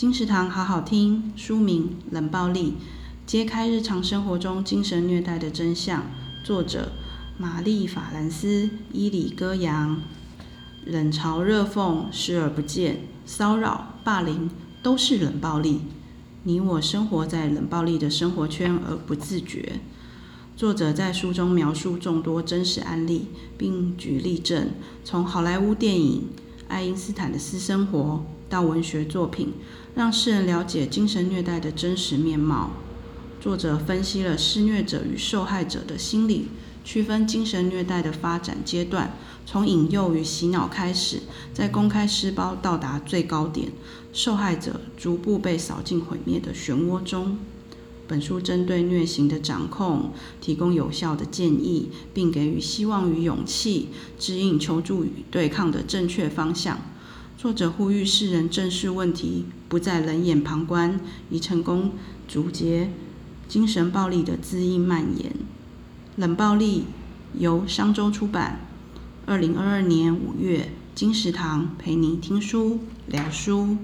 金石堂好好听，书名《冷暴力》，揭开日常生活中精神虐待的真相。作者：玛丽·法兰斯·伊里戈扬。冷嘲热讽，视而不见，骚扰、霸凌都是冷暴力。你我生活在冷暴力的生活圈而不自觉。作者在书中描述众多真实案例，并举例证，从好莱坞电影、爱因斯坦的私生活到文学作品，让世人了解精神虐待的真实面貌。作者分析了施虐者与受害者的心理，区分精神虐待的发展阶段，从引诱与洗脑开始，在公开施暴到达最高点，受害者逐步被扫进毁灭的漩涡中。本书针对虐刑的掌控提供有效的建议，并给予希望与勇气，指引求助与对抗的正确方向。作者呼吁世人正视问题，不再冷眼旁观，以成功阻截精神暴力的恣意蔓延。冷暴力由商周出版，二零二二年五月，金石堂陪你听书聊书。